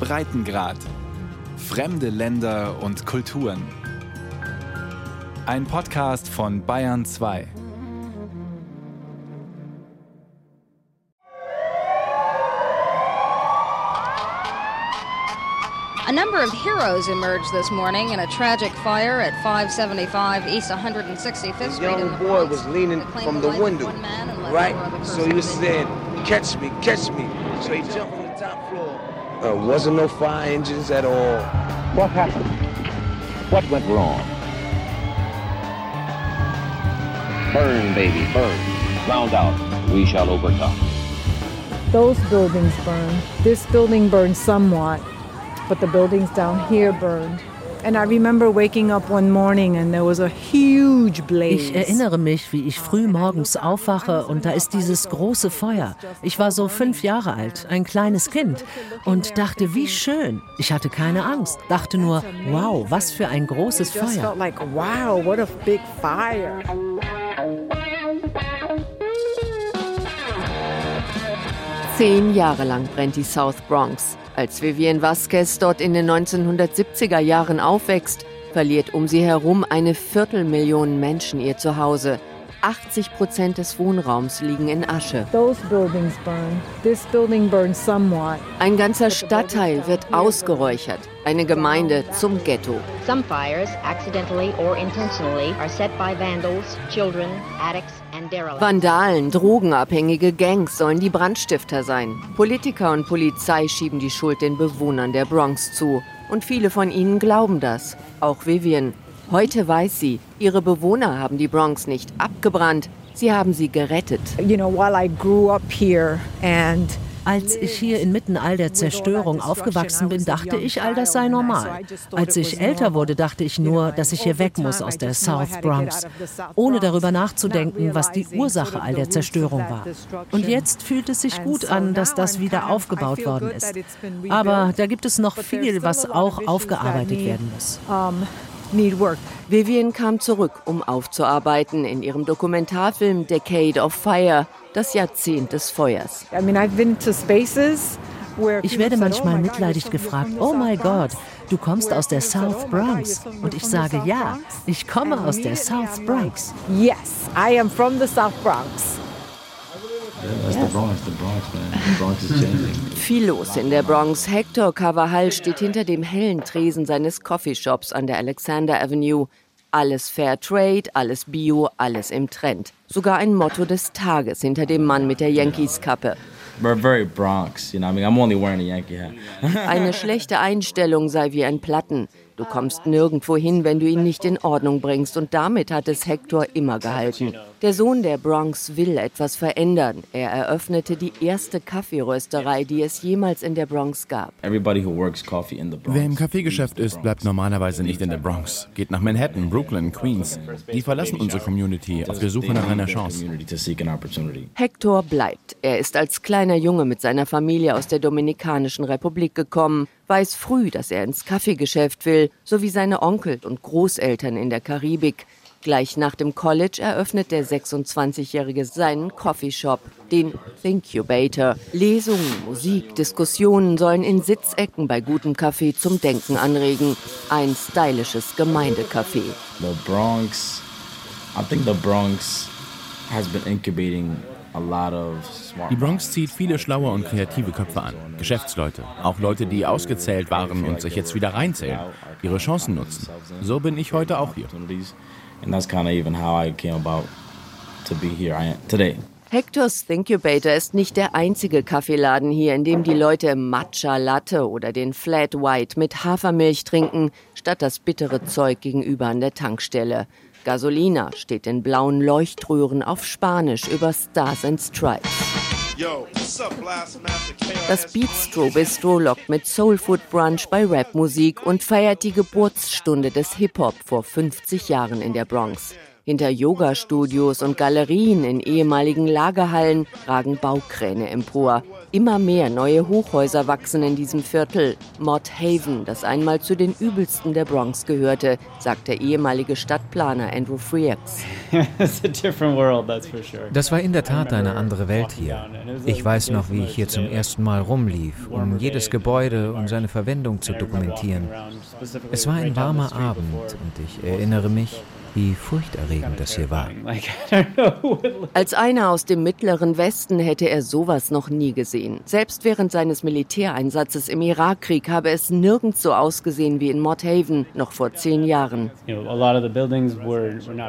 Breitengrad. Fremde Länder und Kulturen. Ein Podcast von Bayern 2. A number of heroes emerged this morning in a tragic fire at 575 East 165th This Street in young the boy Bronx. was leaning from the the window, one man and left right? So he was saying, catch me, catch me. So he jumped from the top floor. Uh, wasn't no fire engines at all. What happened? What went wrong? Burn, baby, burn. Round out. We shall overcome. Those buildings burned. This building burned somewhat, but the buildings down here burned. And I remember waking up one morning and there was a huge blaze. Ich erinnere mich, wie ich früh morgens aufwache und da ist dieses große Feuer. Ich war so fünf Jahre alt, ein kleines Kind und dachte, wie schön. Ich hatte keine Angst, dachte nur, wow, was für ein großes Feuer. felt like, wow, what a big fire. Zehn Jahre lang brennt die South Bronx. Als Vivienne Vasquez dort in den 1970er Jahren aufwächst, verliert um sie herum eine Viertelmillion Menschen ihr Zuhause. 80 Prozent des Wohnraums liegen in Asche. Those buildings burned. This building burned somewhat. Ein ganzer Stadtteil wird ausgeräuchert, eine Gemeinde zum Ghetto. Some fires, accidentally or intentionally, are set by vandals, children, addicts, and derelicts. Vandalen, drogenabhängige Gangs sollen die Brandstifter sein. Politiker und Polizei schieben die Schuld den Bewohnern der Bronx zu. Und viele von ihnen glauben das. Auch Vivian. Heute weiß sie, ihre Bewohner haben die Bronx nicht abgebrannt, sie haben sie gerettet. You know, while I grew up here and Als ich hier inmitten all der Zerstörung aufgewachsen bin, dachte ich, all das sei normal. Als ich älter wurde, dachte ich nur, dass ich hier weg muss aus der South Bronx, ohne darüber nachzudenken, was die Ursache all der Zerstörung war. Und jetzt fühlt es sich gut an, dass das wieder aufgebaut worden ist. Aber da gibt es noch viel, was auch aufgearbeitet werden muss. Need work. Vivian kam zurück, um aufzuarbeiten in ihrem Dokumentarfilm Decade of Fire, das Jahrzehnt des Feuers. I mean, I've been to spaces where Ich werde said, "Oh manchmal my God, mitleidig gefragt, oh the mein South Gott, Bronx?" du kommst aus der South "Oh Bronx. Und ich sage, ja, Bronx?" ich komme And aus der South Bronx. like, Yes, I am from the South Bronx. Viel los in der Bronx. Hector Carvajal steht hinter dem hellen Tresen seines Coffeeshops an der Alexander Avenue. Alles Fair Trade, alles Bio, alles im Trend. Sogar ein Motto des Tages hinter dem Mann mit der Yankees-Kappe. We're very Bronx, you know. I mean, I'm only wearing a Yankee hat. Eine schlechte Einstellung sei wie ein Platten. Du kommst nirgendwo hin, wenn du ihn nicht in Ordnung bringst. Und damit hat es Hector immer gehalten. Der Sohn der Bronx will etwas verändern. Er eröffnete die erste Kaffeerösterei, die es jemals in der Bronx gab. Everybody who works coffee in the Bronx. Wer im Kaffeegeschäft ist, bleibt normalerweise nicht in der Bronx. Geht nach Manhattan, Brooklyn, Queens. Die verlassen unsere Community auf der Suche nach einer Chance. Hector bleibt. Er ist als kleiner Junge mit seiner Familie aus der Dominikanischen Republik gekommen, weiß früh, dass er ins Kaffeegeschäft will, so wie seine Onkel und Großeltern in der Karibik. Gleich nach dem College eröffnet der 26-Jährige seinen Coffeeshop, den Thinkubator. Lesungen, Musik, Diskussionen sollen in Sitzecken bei gutem Kaffee zum Denken anregen. Ein stylisches Gemeindecafé. The Bronx, I think the Bronx has been incubating Die Bronx zieht viele schlaue und kreative Köpfe an. Geschäftsleute, auch Leute, die ausgezählt waren und sich jetzt wieder reinzählen, ihre Chancen nutzen. So bin ich heute auch hier. Hectors Thinkubator ist nicht der einzige Kaffeeladen hier, in dem die Leute Matcha Latte oder den Flat White mit Hafermilch trinken, statt das bittere Zeug gegenüber an der Tankstelle. Gasolina steht in blauen Leuchtröhren auf Spanisch über Stars and Stripes. Das Beatstro Bistro lockt mit Soul Food Brunch bei Rapmusik und feiert die Geburtsstunde des Hip-Hop vor 50 Jahren in der Bronx. Hinter Yoga-Studios und Galerien in ehemaligen Lagerhallen ragen Baukräne empor. Immer mehr neue Hochhäuser wachsen in diesem Viertel. Mott Haven, das einmal zu den übelsten der Bronx gehörte, sagt der ehemalige Stadtplaner Andrew Freaks. Das war in der Tat eine andere Welt hier. Ich weiß noch, wie ich hier zum ersten Mal rumlief, um jedes Gebäude und seine Verwendung zu dokumentieren. Es war ein warmer Abend und ich erinnere mich, wie furchterregend das hier war. Als einer aus dem mittleren Westen hätte er sowas noch nie gesehen. Selbst während seines Militäreinsatzes im Irakkrieg habe es nirgends so ausgesehen wie in Mott Haven noch vor zehn Jahren.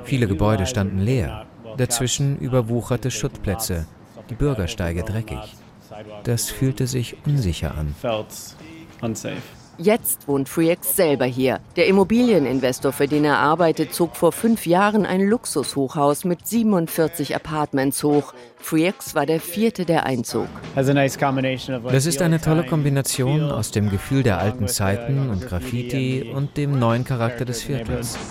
Viele Gebäude standen leer. Dazwischen überwucherte Schuttplätze, die Bürgersteige dreckig. Das fühlte sich unsicher an. Jetzt wohnt Freaks selber hier. Der Immobilieninvestor, für den er arbeitet, zog vor fünf Jahren ein Luxushochhaus mit 47 Apartments hoch. Freaks war der vierte, der einzog. Das ist eine tolle Kombination aus dem Gefühl der alten Zeiten und Graffiti und dem neuen Charakter des Viertels.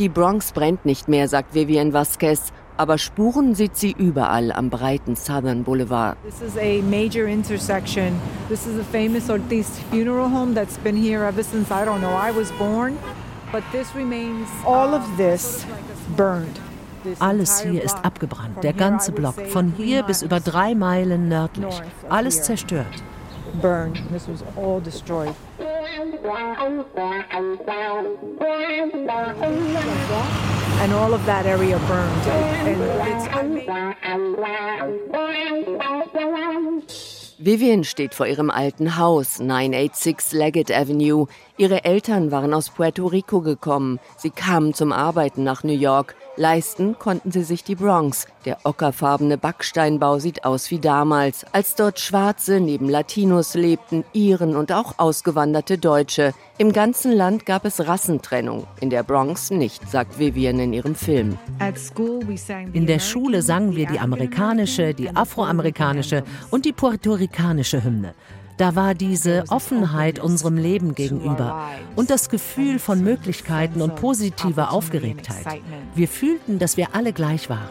Die Bronx brennt nicht mehr, sagt Vivian Vasquez. Aber Spuren sieht sie überall am breiten Southern Boulevard. This is a major intersection. This is a famous Ortiz funeral home that's been here ever since I don't know I was born. But this remains all of this burned. Alles hier ist abgebrannt, der ganze Block, von hier bis über drei Meilen nördlich. Alles zerstört. Burned. This was all destroyed. And all of that area burned. And it's Vivian steht vor ihrem alten Haus, 986 Leggett Avenue. Ihre Eltern waren aus Puerto Rico gekommen. Sie kamen zum Arbeiten nach New York. Leisten konnten sie sich die Bronx. Der ockerfarbene Backsteinbau sieht aus wie damals, als dort Schwarze neben Latinos lebten, Iren und auch ausgewanderte Deutsche. Im ganzen Land gab es Rassentrennung, in der Bronx nicht, sagt Vivian in ihrem Film. In der Schule sangen wir die amerikanische, die afroamerikanische und die puerto-ricanische Hymne. Da war diese Offenheit unserem Leben gegenüber und das Gefühl von Möglichkeiten und positiver Aufgeregtheit. Wir fühlten, dass wir alle gleich waren.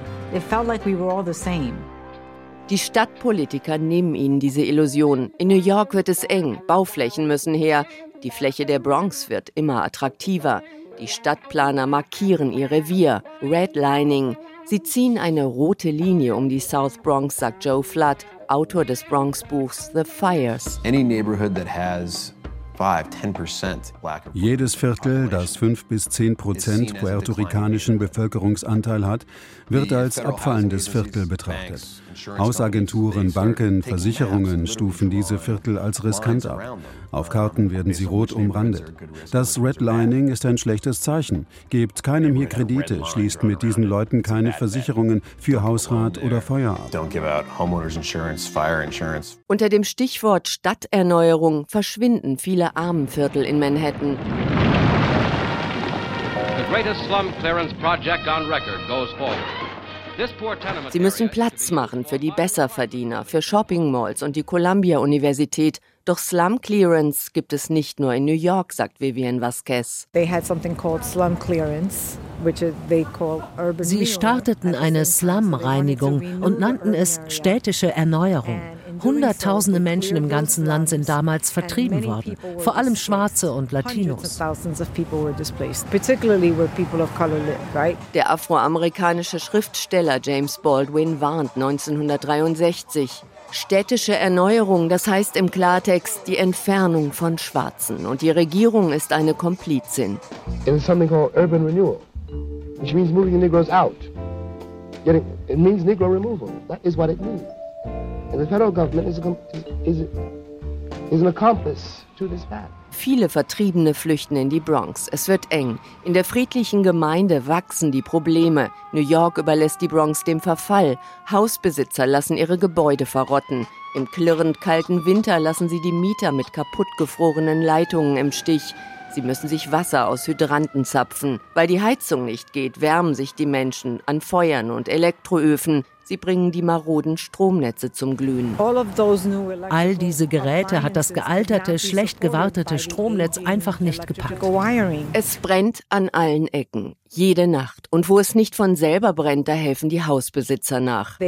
Die Stadtpolitiker nehmen ihnen diese Illusion. In New York wird es eng, Bauflächen müssen her, die Fläche der Bronx wird immer attraktiver. Die Stadtplaner markieren ihr Revier, Redlining. Sie ziehen eine rote Linie um die South Bronx, sagt Joe Flood, Autor des Bronx-Buchs The Fires. Any neighborhood that has jedes Viertel, das 5 bis 10 Prozent puerto-ricanischen Bevölkerungsanteil hat, wird als abfallendes Viertel betrachtet. Hausagenturen, Banken, Versicherungen stufen diese Viertel als riskant ab. Auf Karten werden sie rot umrandet. Das Redlining ist ein schlechtes Zeichen. Gebt keinem hier Kredite, schließt mit diesen Leuten keine Versicherungen für Hausrat oder Feuer ab. Unter dem Stichwort Stadterneuerung verschwinden viele Armenviertel in Manhattan. The greatest slum clearance project on record goes forward. Sie müssen Platz machen für die Besserverdiener, für Shopping-Malls und die Columbia-Universität. Doch Slum Clearance gibt es nicht nur in New York, sagt Vivian Vasquez. Sie starteten eine Slum-Reinigung und nannten es städtische Erneuerung. Hunderttausende Menschen im ganzen Land sind damals vertrieben worden, vor allem Schwarze und Latinos. Der afroamerikanische Schriftsteller James Baldwin warnt 1963. Städtische Erneuerung, das heißt im Klartext die Entfernung von Schwarzen. Und die Regierung ist eine Komplizin. It is something called urban renewal, which means moving the Negroes out. Getting, it means Negro removal. That is what it means. Viele Vertriebene flüchten in die Bronx. Es wird eng. In der friedlichen Gemeinde wachsen die Probleme. New York überlässt die Bronx dem Verfall. Hausbesitzer lassen ihre Gebäude verrotten. Im klirrend kalten Winter lassen sie die Mieter mit kaputtgefrorenen Leitungen im Stich. Sie müssen sich Wasser aus Hydranten zapfen. Weil die Heizung nicht geht, wärmen sich die Menschen an Feuern und Elektroöfen. Sie bringen die maroden Stromnetze zum Glühen. All diese Geräte hat das gealterte, schlecht gewartete Stromnetz einfach nicht gepackt. Es brennt an allen Ecken, jede Nacht. Und wo es nicht von selber brennt, da helfen die Hausbesitzer nach.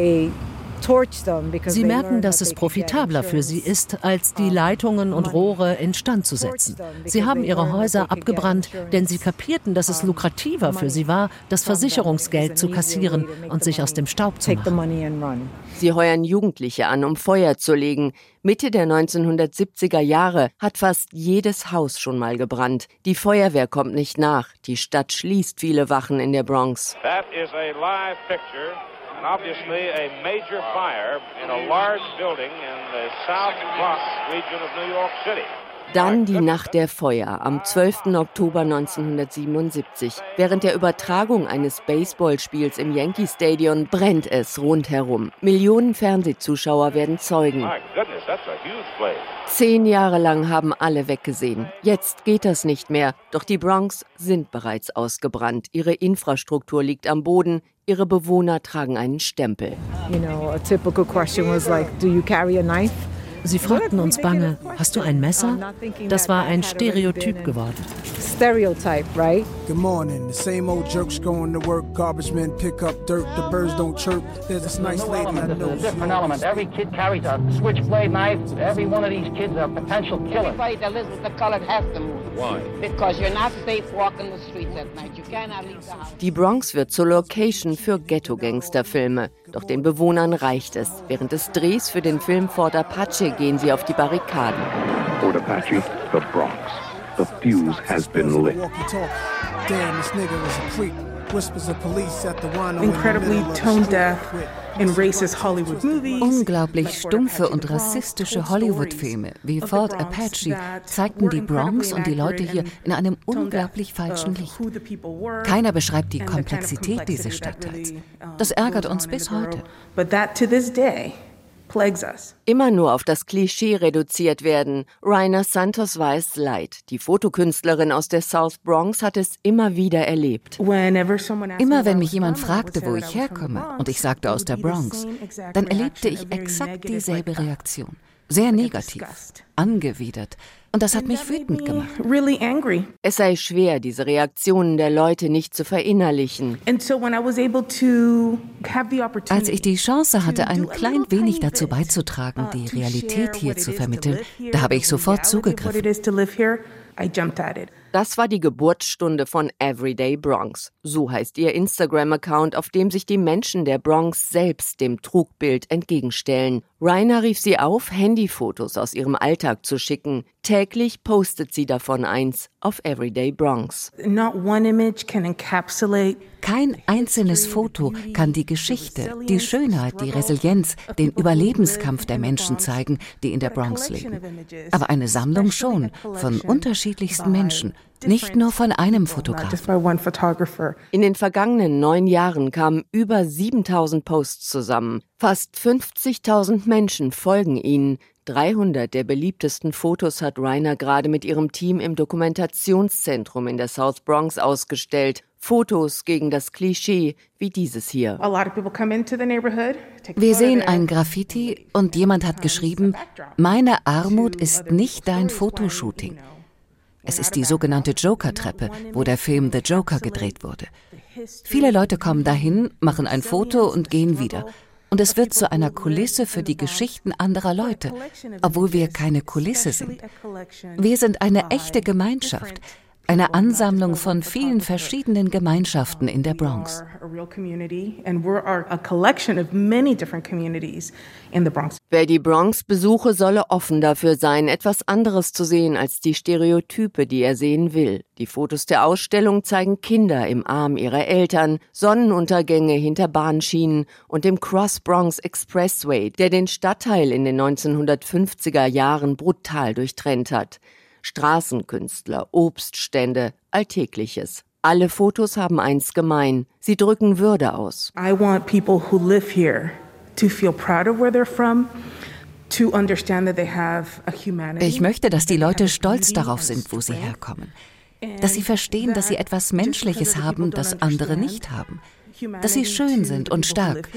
Sie merken, dass es profitabler für sie ist, als die Leitungen und Rohre instand zu setzen. Sie haben ihre Häuser abgebrannt, denn sie kapierten, dass es lukrativer für sie war, das Versicherungsgeld zu kassieren und sich aus dem Staub zu machen. Sie heuern Jugendliche an, um Feuer zu legen. Mitte der 1970er Jahre hat fast jedes Haus schon mal gebrannt. Die Feuerwehr kommt nicht nach. Die Stadt schließt viele Wachen in der Bronx. That is a live picture and obviously a major fire in a large building in the South Bronx region of New York City. Dann die Nacht der Feuer am 12. Oktober 1977. Während der Übertragung eines Baseballspiels im Yankee Stadion brennt es rundherum. Millionen Fernsehzuschauer werden Zeugen. Zehn Jahre lang haben alle weggesehen. Jetzt geht das nicht mehr. Doch die Bronx sind bereits ausgebrannt. Ihre Infrastruktur liegt am Boden. Ihre Bewohner tragen einen Stempel. You know, a typical question was like, do you carry a knife? Sie fragten uns bange, hast du ein Messer? Das war ein Stereotyp geworden. Stereotype, right? Good morning. The same old jerks going to work. Garbage men pick up dirt. The birds don't chirp. There's this nice lady I know. It's a different element. Every kid carries a switchblade knife. Every one of these kids is a potential killer. Everybody that lives with the colored has to move. Why? Because you're not safe walking the streets at night. You cannot leave the house. Die Bronx wird zur Location für Ghetto-Gangster-Filme. Doch den Bewohnern reicht es. Während des Drehs für den Film Fort Apache gehen sie auf die Barrikaden. Fort Apache, the Bronx. The fuse has been lit. Walkie talk. Damn, this nigga was a creep. Whispers of police at the wino. incredibly tone deaf in racist Hollywood movies. Unglaublich stumpfe und rassistische Hollywood-Filme wie Fort Apache zeigten die Bronx und die Leute hier in einem unglaublich falschen Licht. Keiner beschreibt die Komplexität dieses Stadtteils. Das ärgert uns bis heute. But that to this day. Immer nur auf das Klischee reduziert werden. Rainer Santos weiß leid. Die Fotokünstlerin aus der South Bronx hat es immer wieder erlebt. Immer wenn mich jemand fragte, wo ich herkomme, und ich sagte aus der Bronx, dann erlebte ich exakt dieselbe Reaktion. Sehr negativ, angewidert. Und das hat mich wütend gemacht. Really angry. Es sei schwer, diese Reaktionen der Leute nicht zu verinnerlichen. And so when I was able to have the Als opportunity ich die Chance hatte, ein klein wenig dazu beizutragen, die Realität hier zu vermitteln, da habe ich sofort zugegriffen. it is to live here, I jumped at it. Das war die Geburtsstunde von Everyday Bronx. So heißt ihr Instagram-Account, auf dem sich die Menschen der Bronx selbst dem Trugbild entgegenstellen. Rainer rief sie auf, Handyfotos aus ihrem Alltag zu schicken. Täglich postet sie davon eins auf Everyday Bronx. Not one image can encapsulate Kein einzelnes Foto kann die Geschichte, die Schönheit, die Resilienz, den Überlebenskampf der Menschen zeigen, die in der Bronx leben. Aber eine Sammlung schon, von unterschiedlichsten Menschen, nicht nur von einem Fotografen. In den vergangenen neun Jahren kamen über 7000 Posts zusammen. Fast 50.000 Menschen folgen ihnen. 300 der beliebtesten Fotos hat Rainer gerade mit ihrem Team im Dokumentationszentrum in der South Bronx ausgestellt. Fotos gegen das Klischee wie dieses hier. Wir sehen ein Graffiti und jemand hat geschrieben, meine Armut ist nicht dein Fotoshooting. Es ist die sogenannte Joker-Treppe, wo der Film The Joker gedreht wurde. Viele Leute kommen dahin, machen ein Foto und gehen wieder. Und es wird zu einer Kulisse für die Geschichten anderer Leute, obwohl wir keine Kulisse sind. Wir sind eine echte Gemeinschaft, eine Ansammlung von vielen verschiedenen Gemeinschaften in der Bronx. a real community, and we're are a collection of many different communities in the Bronx. Wer die Bronx besuche, solle offen dafür sein, etwas anderes zu sehen als die Stereotype, die er sehen will. Die Fotos der Ausstellung zeigen Kinder im Arm ihrer Eltern, Sonnenuntergänge hinter Bahnschienen und dem Cross Bronx Expressway, der den Stadtteil in den 1950er Jahren brutal durchtrennt hat. Straßenkünstler, Obststände, Alltägliches. Alle Fotos haben eins gemein. Sie drücken Würde aus. I want people who live here to feel proud of where they're from, to understand that they have a humanity. Ich möchte, dass die Leute stolz darauf sind, wo sie herkommen. Dass sie verstehen, dass sie etwas Menschliches haben, das andere nicht haben. Dass sie schön sind und stark.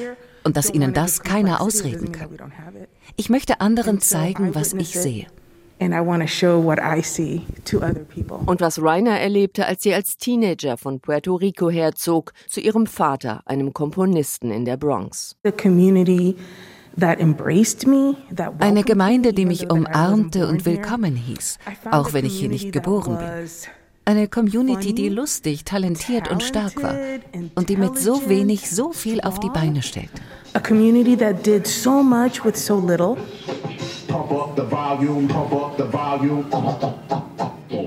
und dass ihnen das keiner ausreden kann. Ich möchte anderen zeigen, was ich sehe. And I want to show what I see to other people. Und was Rainer erlebte, als sie als Teenager von Puerto Rico herzog, zu ihrem Vater, einem Komponisten in der Bronx. The community Eine Gemeinde, die mich umarmte und willkommen hieß, auch wenn ich hier nicht geboren bin. Eine Community, die lustig, talentiert und stark war und die mit so wenig so viel auf die Beine stellte. A community that did so much with so little.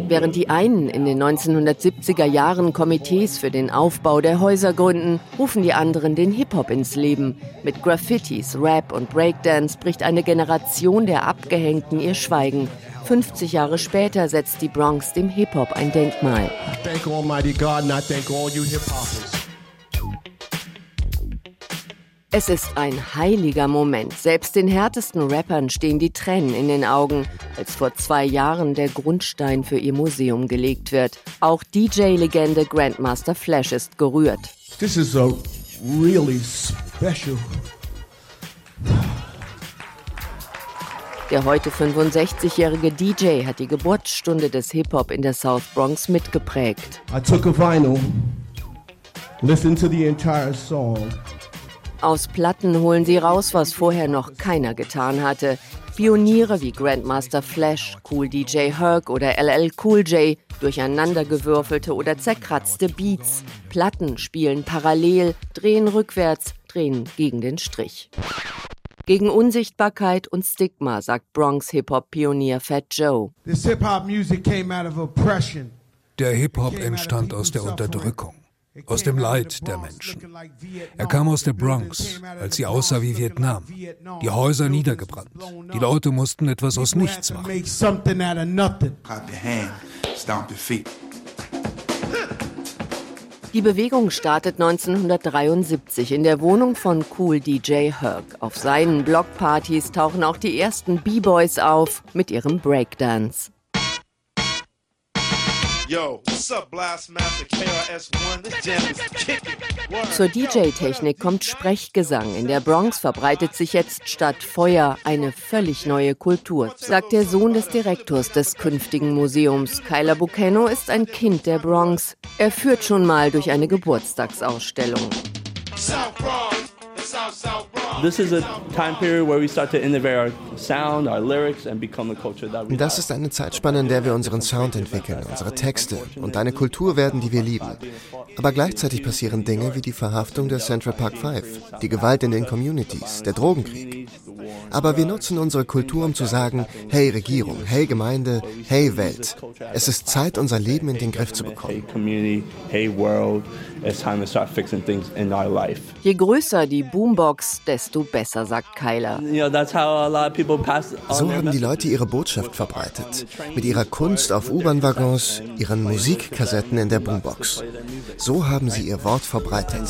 Während die einen in den 1970er Jahren Komitees für den Aufbau der Häuser gründen, rufen die anderen den Hip-Hop ins Leben. Mit Graffitis, Rap und Breakdance bricht eine Generation der Abgehängten ihr Schweigen. 50 Jahre später setzt die Bronx dem Hip-Hop ein Denkmal. Es ist ein heiliger Moment. Selbst den härtesten Rappern stehen die Tränen in den Augen, als vor zwei Jahren der Grundstein für ihr Museum gelegt wird. Auch DJ-Legende Grandmaster Flash ist gerührt. This is a really special Der heute 65-jährige DJ hat die Geburtsstunde des Hip-Hop in der South Bronx mitgeprägt. I took a vinyl, listened to the entire song. Aus Platten holen sie raus, was vorher noch keiner getan hatte. Pioniere wie Grandmaster Flash, Cool DJ Herc oder LL Cool J, durcheinandergewürfelte oder zerkratzte Beats. Platten spielen parallel, drehen rückwärts, drehen gegen den Strich. Gegen Unsichtbarkeit und Stigma, sagt Bronx Hip-Hop-Pionier Fat Joe. Der Hip-Hop entstand aus der Unterdrückung, aus dem Leid der Menschen. Er kam aus der Bronx, als sie aussah wie Vietnam. Die Häuser niedergebrannt. Die Leute mussten etwas aus nichts machen. Die Bewegung startet 1973 in der Wohnung von Cool DJ Herc. Auf seinen Blockpartys tauchen auch die ersten B-Boys auf mit ihrem Breakdance. Zur DJ-Technik kommt Sprechgesang. In der Bronx verbreitet sich jetzt statt Feuer eine völlig neue Kultur, sagt der Sohn des Direktors des künftigen Museums. Kyler Bucano ist ein Kind der Bronx. Er führt schon mal durch eine Geburtstagsausstellung. South Bronx, South, South Bronx. This is a time period where we start to innovate our sound, our lyrics and become the culture that we Das ist eine Zeitspanne, in der wir unseren Sound entwickeln, unsere Texte und eine Kultur werden, die wir lieben. Aber gleichzeitig passieren Dinge wie die Verhaftung der Central Park Five, die Gewalt in den Communities, der Drogenkrieg. Aber wir nutzen unsere Kultur, um zu sagen, hey Regierung, hey Gemeinde, hey Welt. Es ist Zeit, unser Leben in den Griff zu bekommen. Je größer die Boombox, desto besser, sagt Kyler. So haben die Leute ihre Botschaft verbreitet. Mit ihrer Kunst auf U-Bahn-Waggons, ihren Musikkassetten in der Boombox. So haben sie ihr Wort verbreitet.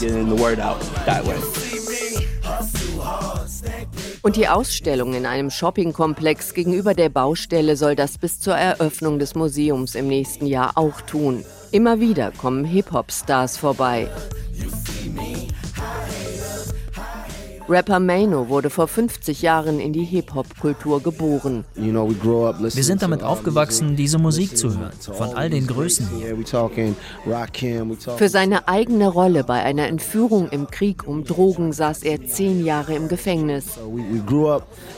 Und die Ausstellung in einem Shoppingkomplex gegenüber der Baustelle soll das bis zur Eröffnung des Museums im nächsten Jahr auch tun. Immer wieder kommen Hip-Hop-Stars vorbei. Rapper Mano wurde vor 50 Jahren in die Hip-Hop-Kultur geboren. Wir sind damit aufgewachsen, diese Musik zu hören, von all den Größen hier. Für seine eigene Rolle bei einer Entführung im Krieg um Drogen saß er zehn Jahre im Gefängnis.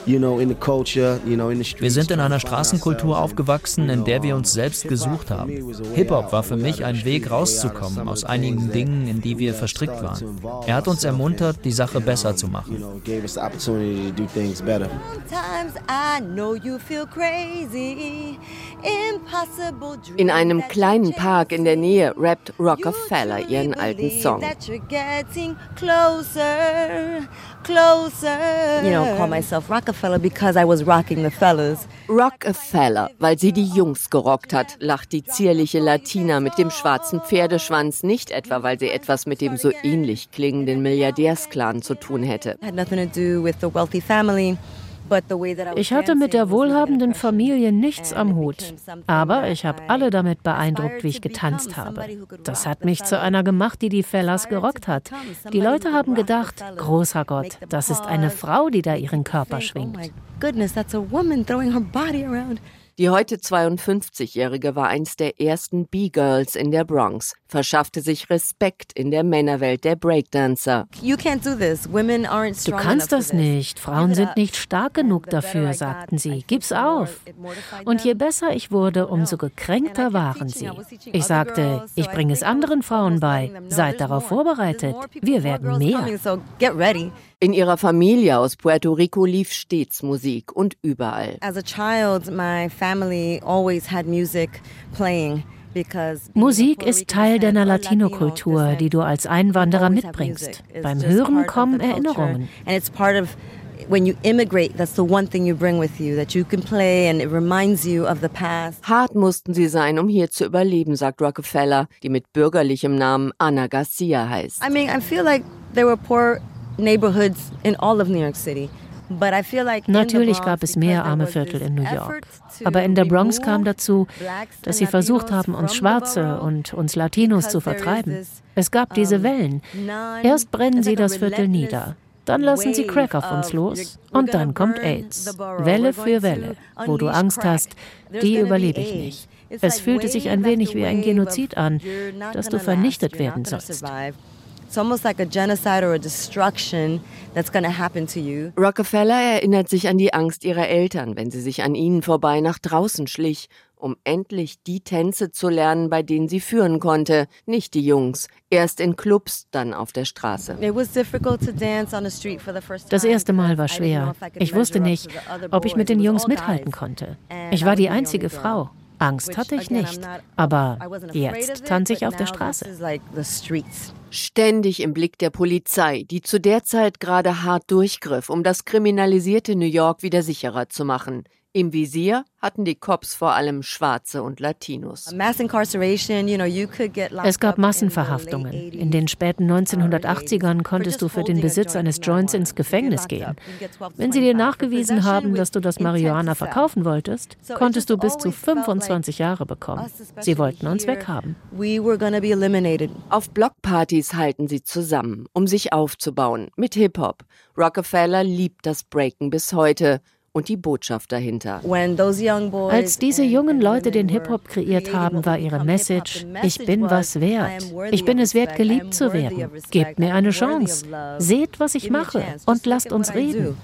Wir sind in einer Straßenkultur aufgewachsen, in der wir uns selbst gesucht haben. Hip-Hop war für mich ein Weg rauszukommen aus einigen Dingen, in die wir verstrickt waren. Er hat uns ermuntert, die Sache besser zu machen you know, gave us the opportunity to do things better. Sometimes I know you feel crazy. In einem kleinen Park in der Nähe rappt Rockefeller ihren alten Song. You know, call myself Rockefeller because I was rocking the fellas. Rockefeller, weil sie die Jungs gerockt hat, lacht die zierliche Latina mit dem schwarzen Pferdeschwanz, nicht etwa, weil sie etwas mit dem so ähnlich klingenden Milliardärsclan zu tun hätte. Had nothing to do with the wealthy family. Ich hatte mit der wohlhabenden Familie nichts am Hut, aber ich habe alle damit beeindruckt, wie ich getanzt habe. Das hat mich zu einer gemacht, die die Fellas gerockt hat. Die Leute haben gedacht, großer Gott, das ist eine Frau, die da ihren Körper schwingt. Goodness, that's a woman throwing her body around. Die heute 52-Jährige war eins der ersten B-Girls in der Bronx, verschaffte sich Respekt in der Männerwelt der Breakdancer. You can't do this. Women aren't Du kannst das nicht. Frauen sind nicht stark genug dafür, sagten sie. Gib's auf. Und je besser ich wurde, umso gekränkter waren sie. Ich sagte, ich bringe es anderen Frauen bei. Seid darauf vorbereitet. Wir werden mehr. In ihrer Familie aus Puerto Rico lief stets Musik und überall. As a child, my family always had music playing. because Musik ist Teil deiner Latino-Kultur, die du als Einwanderer mitbringst. Beim Hören kommen Erinnerungen. And it's part of when you immigrate, that's the one thing you bring with you that you can play and it reminds you of the past. Hart mussten sie sein, um hier zu überleben, sagt Rockefeller, die mit bürgerlichem Namen Anna Garcia heißt. I mean, I feel like there were poor neighborhoods in all of New York City. But I feel like in the Natürlich gab es mehr arme Viertel in New York. Aber in der Bronx kam dazu, dass sie versucht haben, uns Schwarze und uns Latinos zu vertreiben. Es gab diese Wellen. Erst brennen sie das Viertel nieder. Dann lassen sie Crack auf uns los. Und dann kommt AIDS. Welle für Welle. Wo du Angst hast, die überlebe ich nicht. Es fühlte sich ein wenig wie ein Genozid an, dass du vernichtet werden sollst. It's almost like a genocide or a destruction that's going to happen to you. Rockefeller erinnert sich an die Angst ihrer Eltern, wenn sie sich an ihnen vorbei nach draußen schlich, um endlich die Tänze zu lernen, bei denen sie führen konnte, nicht die Jungs, erst in Clubs, dann auf der Straße. It was difficult to dance on the street for the first Das erste Mal war schwer. Ich wusste nicht, ob ich mit den Jungs mithalten konnte. Ich war die einzige. Frau. Angst hatte ich nicht. Aber jetzt tanze ich auf der Straße. Ständig im Blick der Polizei, die zu der Zeit gerade hart durchgriff, um das kriminalisierte New York wieder sicherer zu machen. Im Visier hatten die Cops vor allem Schwarze und Latinos. Mass incarceration, you know, you could get locked Es gab Massenverhaftungen. In den späten 1980ern konntest du für den Besitz eines Joints ins Gefängnis gehen. Wenn sie dir nachgewiesen haben, dass du das Marihuana verkaufen wolltest, konntest du bis zu 25 Jahre bekommen. Sie wollten uns weghaben. We were going to be eliminated. Auf Blockpartys halten sie zusammen, um sich aufzubauen, mit Hip-Hop. Rockefeller liebt das Breaken bis heute und die Botschaft dahinter. Als diese jungen Leute den Hip-Hop kreiert haben, war ihre Message, ich bin was wert. Ich bin es wert, geliebt zu werden. Gebt mir eine Chance. Seht, was ich mache und lasst uns reden.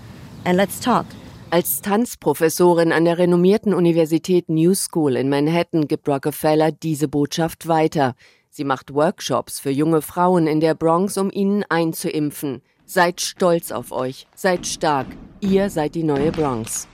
And let's talk. Als Tanzprofessorin an der renommierten Universität New School in Manhattan gibt Rockefeller diese Botschaft weiter. Sie macht Workshops für junge Frauen in der Bronx, um ihnen einzuimpfen. Seid stolz auf euch, seid stark. Ihr seid die neue Bronx.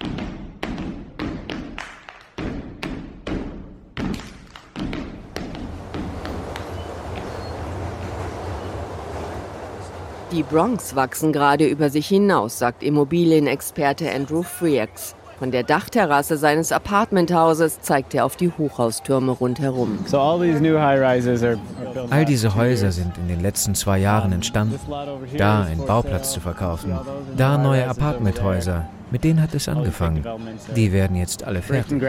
Die Bronx wachsen gerade über sich hinaus, sagt Immobilienexperte Andrew Freaks. Von der Dachterrasse seines Apartmenthauses zeigt er auf die Hochhaustürme rundherum. All diese Häuser sind in den letzten zwei Jahren entstanden. Da ein Bauplatz zu verkaufen, da neue Apartmenthäuser. Mit denen hat es angefangen. Die werden jetzt alle fertig.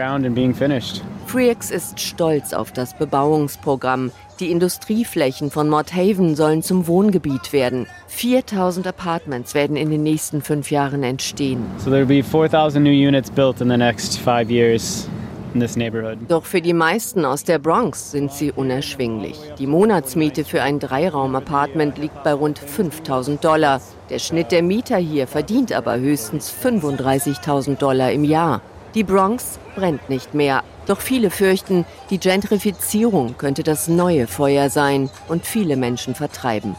Freaks ist stolz auf das Bebauungsprogramm. Die Industrieflächen von Mordhaven sollen zum Wohngebiet werden. 4000 Apartments werden in den nächsten fünf Jahren entstehen. So there'll be 4,000 new units built in the next five years in this neighborhood. Doch für die meisten aus der Bronx sind sie unerschwinglich. Die Monatsmiete für ein Dreiraum-Apartment liegt bei rund 5000 Dollar. Der Schnitt der Mieter hier verdient aber höchstens 35.000 Dollar im Jahr. Die Bronx brennt nicht mehr. Doch viele fürchten, die Gentrifizierung könnte das neue Feuer sein und viele Menschen vertreiben.